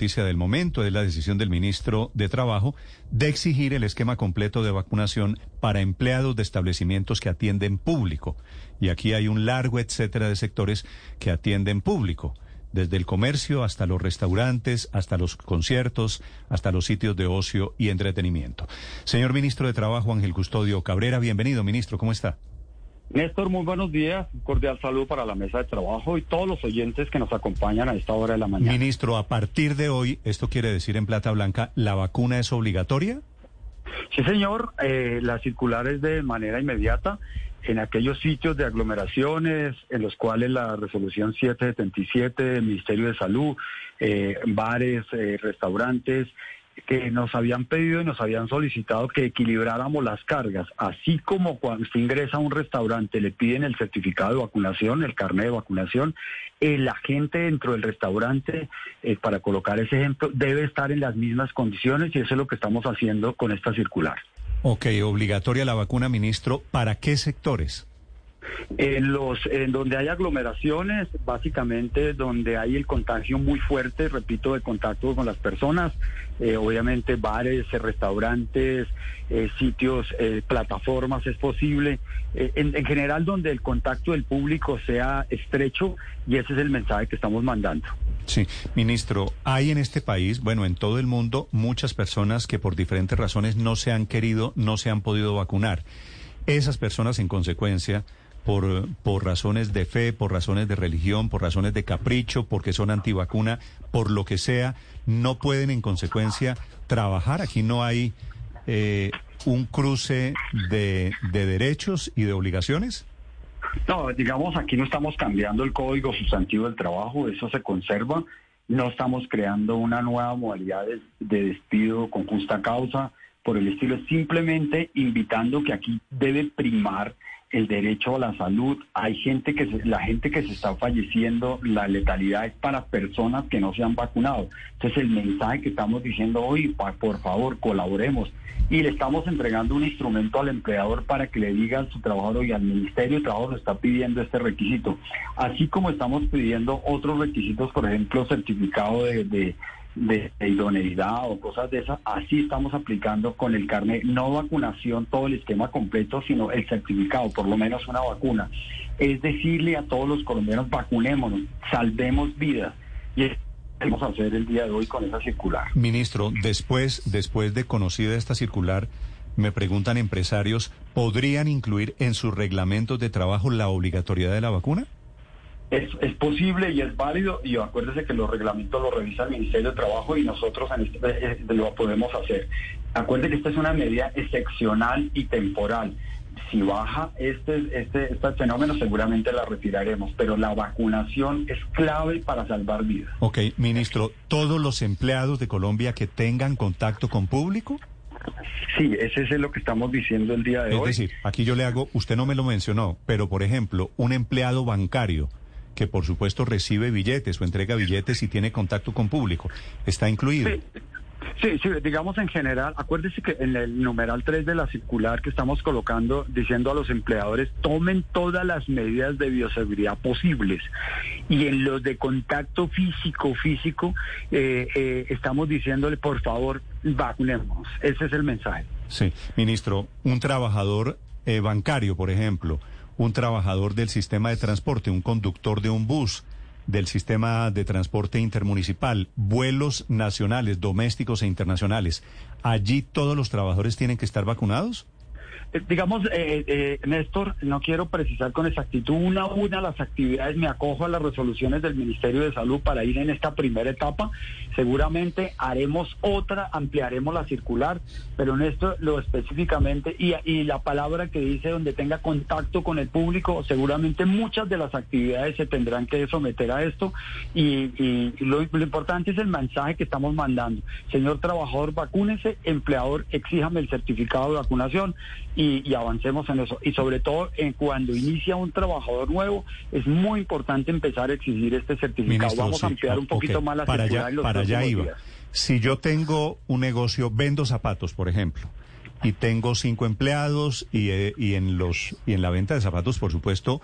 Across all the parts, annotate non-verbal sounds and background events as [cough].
noticia del momento es la decisión del ministro de Trabajo de exigir el esquema completo de vacunación para empleados de establecimientos que atienden público. Y aquí hay un largo etcétera de sectores que atienden público, desde el comercio hasta los restaurantes, hasta los conciertos, hasta los sitios de ocio y entretenimiento. Señor ministro de Trabajo, Ángel Custodio Cabrera, bienvenido, ministro, ¿cómo está? Néstor, muy buenos días. Un cordial saludo para la mesa de trabajo y todos los oyentes que nos acompañan a esta hora de la mañana. Ministro, a partir de hoy, esto quiere decir en plata blanca, ¿la vacuna es obligatoria? Sí, señor. Eh, la circular es de manera inmediata en aquellos sitios de aglomeraciones en los cuales la resolución 777 del Ministerio de Salud, eh, bares, eh, restaurantes, que nos habían pedido y nos habían solicitado que equilibráramos las cargas, así como cuando usted ingresa a un restaurante le piden el certificado de vacunación, el carnet de vacunación, el agente dentro del restaurante, eh, para colocar ese ejemplo, debe estar en las mismas condiciones y eso es lo que estamos haciendo con esta circular. Ok, obligatoria la vacuna, ministro, ¿para qué sectores? En los en donde hay aglomeraciones, básicamente donde hay el contagio muy fuerte, repito, de contacto con las personas, eh, obviamente bares, restaurantes, eh, sitios, eh, plataformas es posible, en general donde el contacto del público sea estrecho y ese es el mensaje que estamos mandando. Sí, ministro, hay en este país, bueno, en todo el mundo, muchas personas que por diferentes razones no se han querido, no se han podido vacunar. Esas personas, en consecuencia, por, por razones de fe, por razones de religión, por razones de capricho, porque son antivacuna, por lo que sea, no pueden en consecuencia trabajar. Aquí no hay eh, un cruce de, de derechos y de obligaciones. No, digamos, aquí no estamos cambiando el código sustantivo del trabajo, eso se conserva. No estamos creando una nueva modalidad de, de despido con justa causa por el estilo, simplemente invitando que aquí debe primar el derecho a la salud. Hay gente que se, la gente que se está falleciendo, la letalidad es para personas que no se han vacunado. Entonces el mensaje que estamos diciendo hoy, por favor, colaboremos y le estamos entregando un instrumento al empleador para que le diga a su trabajador y al Ministerio de Trabajo le está pidiendo este requisito. Así como estamos pidiendo otros requisitos, por ejemplo, certificado de, idoneidad o cosas de esas, así estamos aplicando con el carnet, no vacunación, todo el esquema completo, sino el certificado, por lo menos una vacuna. Es decirle a todos los colombianos, vacunémonos, salvemos vidas. Y es vamos a hacer el día de hoy con esa circular. Ministro, después, después de conocida esta circular, me preguntan empresarios, ¿podrían incluir en sus reglamentos de trabajo la obligatoriedad de la vacuna? Es, es, posible y es válido y acuérdese que los reglamentos los revisa el Ministerio de Trabajo y nosotros este, eh, eh, lo podemos hacer. Acuérdese que esta es una medida excepcional y temporal. Si baja este, este, este fenómeno seguramente la retiraremos, pero la vacunación es clave para salvar vidas. Ok, ministro, ¿todos los empleados de Colombia que tengan contacto con público? Sí, ese es lo que estamos diciendo el día de hoy. Es decir, aquí yo le hago, usted no me lo mencionó, pero por ejemplo, un empleado bancario que por supuesto recibe billetes o entrega billetes y tiene contacto con público. ¿Está incluido? Sí. Sí, digamos en general, acuérdese que en el numeral 3 de la circular que estamos colocando, diciendo a los empleadores, tomen todas las medidas de bioseguridad posibles. Y en los de contacto físico, físico, eh, eh, estamos diciéndole, por favor, vacunemos. Ese es el mensaje. Sí, ministro, un trabajador eh, bancario, por ejemplo, un trabajador del sistema de transporte, un conductor de un bus, del sistema de transporte intermunicipal, vuelos nacionales, domésticos e internacionales. ¿Allí todos los trabajadores tienen que estar vacunados? Eh, digamos, eh, eh, Néstor, no quiero precisar con exactitud una a una las actividades, me acojo a las resoluciones del Ministerio de Salud para ir en esta primera etapa. Seguramente haremos otra, ampliaremos la circular, pero en esto lo específicamente y, y la palabra que dice donde tenga contacto con el público, seguramente muchas de las actividades se tendrán que someter a esto y, y lo, lo, importante es el mensaje que estamos mandando. Señor trabajador, vacúnese, empleador, exíjame el certificado de vacunación y, avancemos en eso. Y sobre todo, en cuando inicia un trabajador nuevo, es muy importante empezar a exigir este certificado. Vamos a ampliar un poquito más la para allá, para allá iba. Si yo tengo un negocio, vendo zapatos, por ejemplo, y tengo cinco empleados y, eh, y, en los y en la venta de zapatos, por supuesto,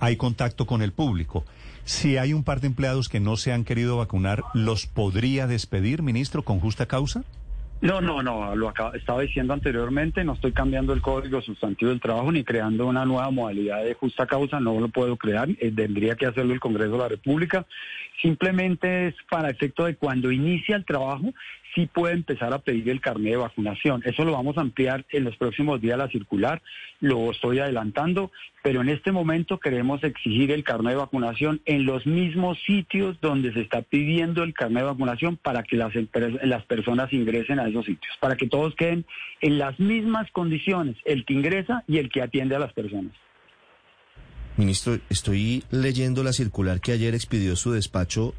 hay contacto con el público. Si hay un par de empleados que no se han querido vacunar, ¿los podría despedir, ministro, con justa causa? No, no, no, lo estaba diciendo anteriormente, no estoy cambiando el código sustantivo del trabajo ni creando una nueva modalidad de justa causa, no lo puedo crear, eh, tendría que hacerlo el Congreso de la República. Simplemente es para efecto de cuando inicia el trabajo, sí puede empezar a pedir el carnet de vacunación. Eso lo vamos a ampliar en los próximos días la circular, lo estoy adelantando, pero en este momento queremos exigir el carnet de vacunación en los mismos sitios donde se está pidiendo el carnet de vacunación para que las, las personas ingresen a esos sitios, para que todos queden en las mismas condiciones, el que ingresa y el que atiende a las personas. Ministro, estoy leyendo la circular que ayer expidió su despacho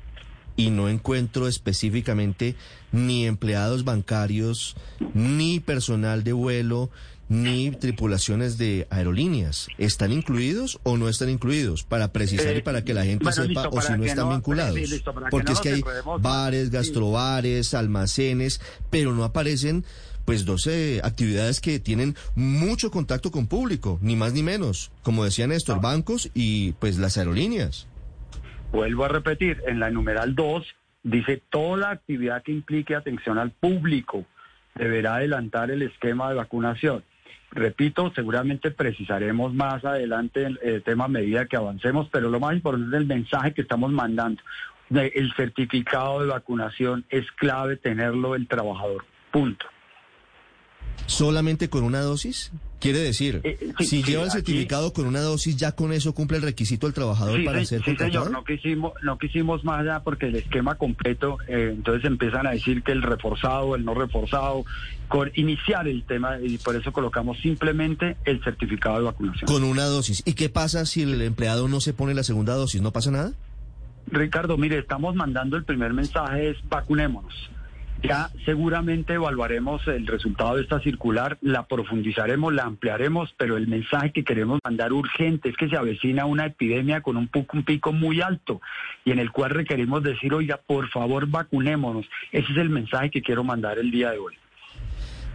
y no encuentro específicamente ni empleados bancarios, ni personal de vuelo, ni tripulaciones de aerolíneas. ¿Están incluidos o no están incluidos? Para precisar y para que la gente sepa o si no están vinculados. Porque es que hay bares, gastrobares, almacenes, pero no aparecen pues 12 actividades que tienen mucho contacto con público, ni más ni menos, como decía Néstor, bancos y pues las aerolíneas. Vuelvo a repetir, en la numeral 2 dice toda actividad que implique atención al público deberá adelantar el esquema de vacunación. Repito, seguramente precisaremos más adelante el, tema a medida que avancemos, pero lo más importante es el mensaje que estamos mandando. El certificado de vacunación es clave tenerlo el trabajador. Punto. ¿Solamente con una dosis? Quiere decir, eh, eh, si lleva el certificado con una dosis, ya con eso cumple el requisito el trabajador para ser sí, señor, no quisimos, no quisimos más allá porque el esquema completo, eh, entonces empiezan a decir que el reforzado, el no reforzado, con iniciar el tema y por eso colocamos simplemente el certificado de vacunación. Con una dosis. ¿Y qué pasa si el empleado no se pone la segunda dosis? ¿No pasa nada? Ricardo, mire, estamos mandando el primer mensaje es vacunémonos ya seguramente evaluaremos el resultado de esta circular, la profundizaremos, la ampliaremos, pero el mensaje que queremos mandar urgente es que se avecina una epidemia con un, pico, muy alto y en el cual requerimos decir, oiga, por favor vacunémonos. Ese es el mensaje que quiero mandar el día de hoy.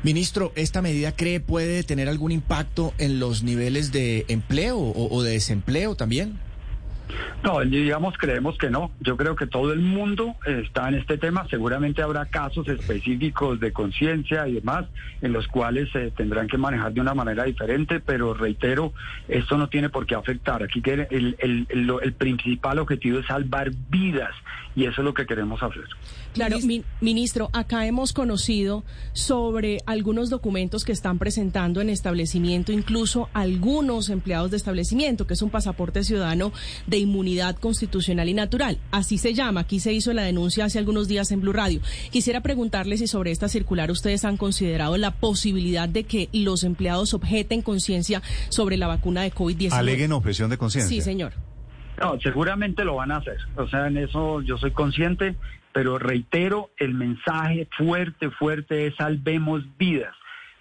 Ministro, ¿esta medida cree puede tener algún impacto en los niveles de empleo o de desempleo también? No, digamos, creemos que no. Yo creo que todo el mundo está en este tema. Seguramente habrá casos específicos de conciencia y demás en los cuales se tendrán que manejar de una manera diferente, pero reitero, esto no tiene por qué afectar. Aquí el, el, el, principal objetivo es salvar vidas y eso es lo que queremos hacer. Claro, ministro, acá hemos conocido sobre algunos documentos que están presentando en establecimiento, incluso algunos empleados de establecimiento, que es un pasaporte ciudadano de inmunidad constitucional y natural. Así se llama. Aquí se hizo la denuncia hace algunos días en Blue Radio. Quisiera preguntarle si sobre esta circular ustedes han considerado la posibilidad de que los empleados objeten conciencia sobre la vacuna de COVID-19. Aleguen objeción de conciencia. Sí, señor. No, seguramente lo van a hacer. O sea, en eso yo soy consciente, pero reitero, el mensaje fuerte, fuerte es salvemos vidas.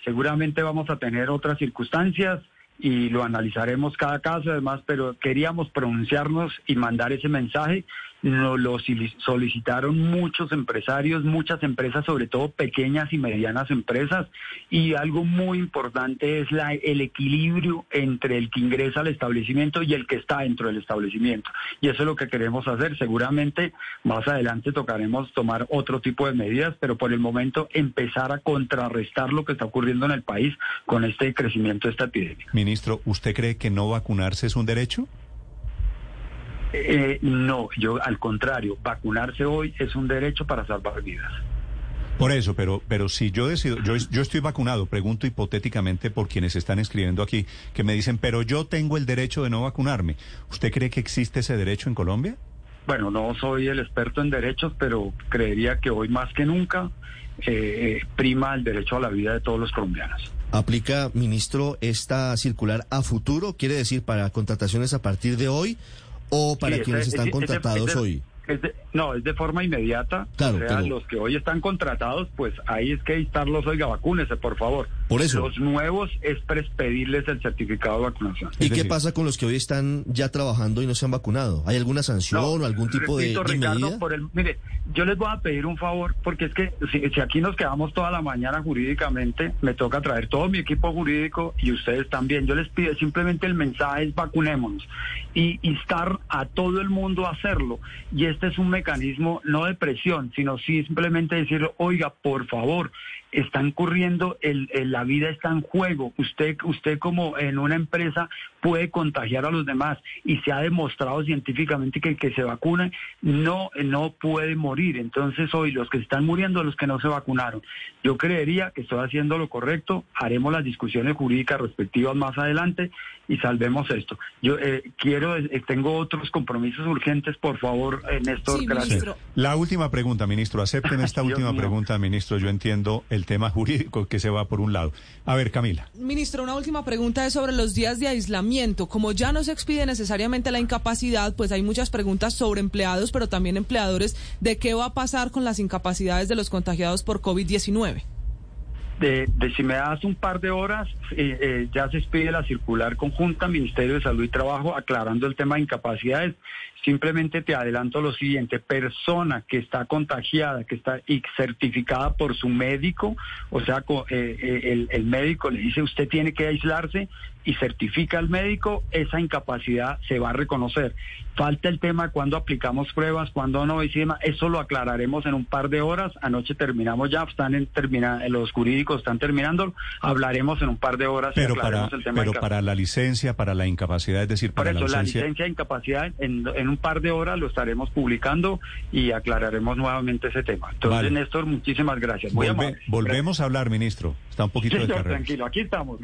Seguramente vamos a tener otras circunstancias y lo analizaremos cada caso además, pero queríamos pronunciarnos y mandar ese mensaje nos lo solicitaron muchos empresarios, muchas empresas, sobre todo pequeñas y medianas empresas, y algo muy importante es la, el equilibrio entre el que ingresa al establecimiento y el que está dentro del establecimiento. Y eso es lo que queremos hacer. Seguramente más adelante tocaremos tomar otro tipo de medidas, pero por el momento empezar a contrarrestar lo que está ocurriendo en el país con este crecimiento de esta epidemia. Ministro, ¿usted cree que no vacunarse es un derecho? Eh, no, yo al contrario, vacunarse hoy es un derecho para salvar vidas. Por eso, pero, pero si yo decido, yo, yo estoy vacunado, pregunto hipotéticamente por quienes están escribiendo aquí, que me dicen, pero yo tengo el derecho de no vacunarme. ¿Usted cree que existe ese derecho en Colombia? Bueno, no soy el experto en derechos, pero creería que hoy más que nunca eh, prima el derecho a la vida de todos los colombianos. ¿Aplica, ministro, esta circular a futuro? ¿Quiere decir para contrataciones a partir de hoy o para quienes están contratados hoy? Es de- no, es de forma inmediata. Claro, o sea, pero- los que hoy están contratados, pues ahí es que instarlos, oiga, vacúnese, por favor. Por eso. Los nuevos es pedirles el certificado de vacunación. ¿Y qué pasa con los que hoy están ya trabajando y no se han vacunado? ¿Hay alguna sanción No, o algún tipo de, repito, de Ricardo, medida? por el, mire, yo les voy a pedir un favor, porque es que si, si aquí nos quedamos toda la mañana jurídicamente, me toca traer todo mi equipo jurídico y ustedes también. Yo les pido simplemente el mensaje es vacunémonos y instar a todo el mundo a hacerlo. Y este es un mecanismo no de presión, sino simplemente decir, oiga, por favor, están corriendo, el, el- la vida está en juego. Usted, usted como en una empresa puede contagiar a los demás y se ha demostrado científicamente que el que se vacuna no, no puede morir. Entonces hoy los que están muriendo, los que no se vacunaron. Yo creería que estoy haciendo lo correcto, haremos las discusiones jurídicas respectivas más adelante y salvemos esto. Yo eh, quiero, eh, tengo otros compromisos urgentes, por favor, eh, Néstor, Sí, gracias. ministro. La última pregunta, ministro. Acepten [laughs] esta última mío. pregunta, ministro. Yo entiendo el tema jurídico que se va por un lado. A ver, Camila. Ministro, una última pregunta es sobre los días de aislamiento. Como ya no se expide necesariamente la incapacidad, pues hay muchas preguntas sobre empleados, pero también empleadores, de qué va a pasar con las incapacidades de los contagiados por COVID-19. Si me das un par de horas, eh, eh, ya se expide la circular conjunta Ministerio de Salud y Trabajo aclarando el tema de incapacidades. Simplemente te adelanto lo siguiente, persona que está contagiada, que está certificada por su médico, o sea, eh, el médico le dice usted tiene que aislarse y certifica al médico, esa incapacidad se va a reconocer. Falta el tema de cuándo aplicamos pruebas, cuándo no, y demás. Eso lo aclararemos en un par de horas. Anoche terminamos ya, están en termina, los jurídicos están terminando. Hablaremos en un par de horas y Pero para, el tema. pero para la licencia, para la incapacidad, es decir, Por para eso, la la ausencia. licencia de incapacidad en, en un par de horas lo estaremos publicando y aclararemos nuevamente ese tema. Entonces, Vale. Néstor, muchísimas gracias. Muy Volve- amable. volvemos a hablar, ministro. Está un poquito Gracias. de Señor, tranquilo, aquí estamos.